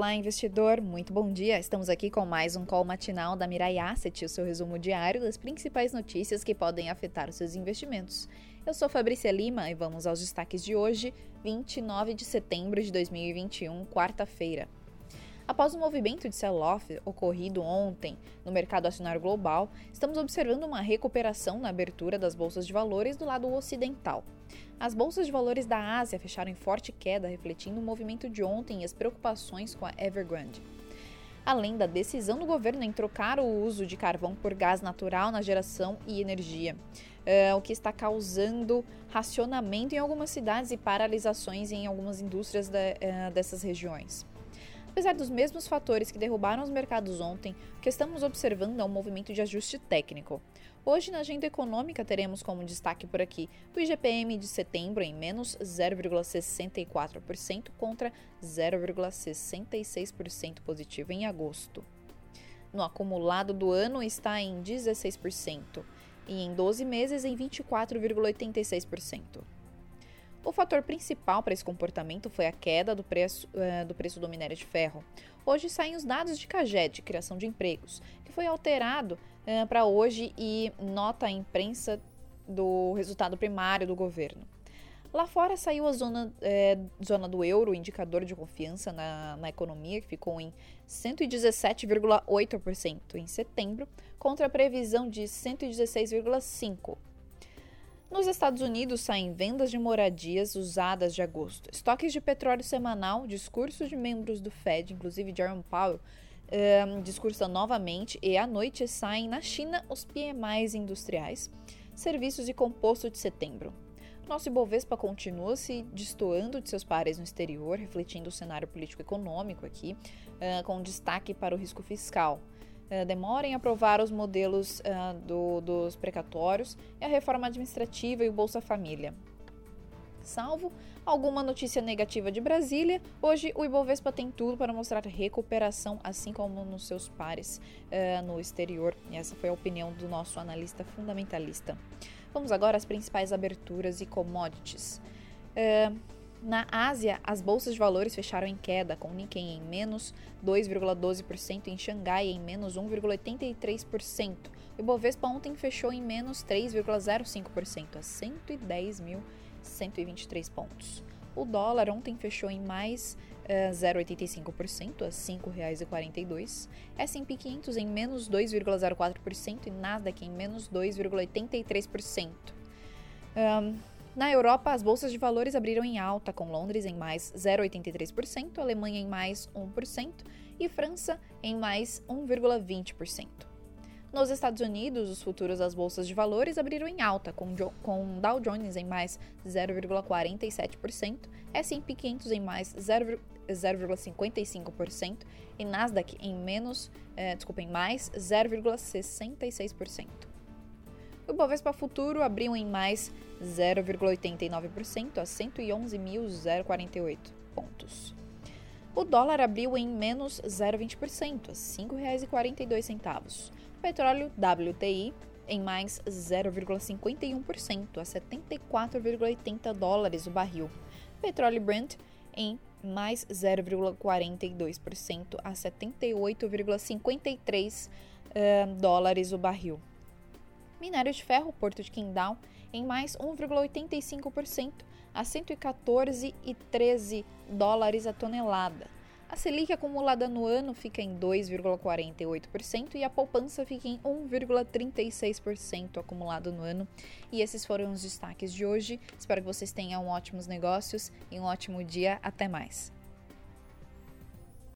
Olá, investidor, muito bom dia. Estamos aqui com mais um call matinal da Mirai Asset, o seu resumo diário das principais notícias que podem afetar os seus investimentos. Eu sou Fabrícia Lima e vamos aos destaques de hoje, 29 de setembro de 2021, quarta-feira. Após o movimento de sell-off ocorrido ontem no mercado acionário global, estamos observando uma recuperação na abertura das bolsas de valores do lado ocidental. As bolsas de valores da Ásia fecharam em forte queda, refletindo o movimento de ontem e as preocupações com a Evergrande. Além da decisão do governo em trocar o uso de carvão por gás natural na geração e energia, uh, o que está causando racionamento em algumas cidades e paralisações em algumas indústrias de, uh, dessas regiões. Apesar dos mesmos fatores que derrubaram os mercados ontem, o que estamos observando é um movimento de ajuste técnico. Hoje, na agenda econômica, teremos como destaque por aqui o IGPM de setembro em menos 0,64% contra 0,66% positivo em agosto. No acumulado do ano está em 16% e em 12 meses em 24,86%. O fator principal para esse comportamento foi a queda do preço, uh, do preço do minério de ferro. Hoje saem os dados de CAGED, criação de empregos, que foi alterado uh, para hoje e nota a imprensa do resultado primário do governo. Lá fora saiu a zona, é, zona do euro, indicador de confiança na, na economia, que ficou em 117,8% em setembro, contra a previsão de 116,5%. Nos Estados Unidos saem vendas de moradias usadas de agosto, estoques de petróleo semanal, discursos de membros do Fed, inclusive Jerome Powell, um, discursa novamente e à noite saem na China os PMIs industriais, serviços e composto de setembro. Nosso Ibovespa continua se destoando de seus pares no exterior, refletindo o cenário político-econômico aqui, uh, com destaque para o risco fiscal. Uh, demora em aprovar os modelos uh, do, dos precatórios e a reforma administrativa e o Bolsa Família. Salvo alguma notícia negativa de Brasília, hoje o Ibovespa tem tudo para mostrar recuperação, assim como nos seus pares uh, no exterior. E essa foi a opinião do nosso analista fundamentalista. Vamos agora às principais aberturas e commodities. Uh, na Ásia, as bolsas de valores fecharam em queda, com Nikkei em menos 2,12% e em Xangai em menos 1,83%. O Ibovespa ontem fechou em menos 3,05%, a 110.123 pontos. O dólar ontem fechou em mais uh, 0,85%, a R$ 5,42. S&P 500 em menos 2,04% e Nasdaq em menos 2,83%. Um, na Europa, as bolsas de valores abriram em alta, com Londres em mais 0,83%, Alemanha em mais 1% e França em mais 1,20%. Nos Estados Unidos, os futuros das bolsas de valores abriram em alta, com, Dow Jones em mais 0,47%, S&P 500 em mais 0,55% e Nasdaq em menos, eh, desculpa, em mais 0,66%. O Bovespa Futuro abriu em mais 0,89% a 111.048 pontos. O dólar abriu em menos 0,20% a R$ 5,42. O petróleo WTI em mais 0,51% a 74,80 dólares o barril. O petróleo Brent em mais 0,42% a 78,53 uh, dólares o barril. Minério de ferro, Porto de Qingdao, em mais 1,85% a 114,13 dólares a tonelada. A Selic acumulada no ano fica em 2,48% e a poupança fica em 1,36% acumulado no ano. E esses foram os destaques de hoje. Espero que vocês tenham ótimos negócios e um ótimo dia. Até mais.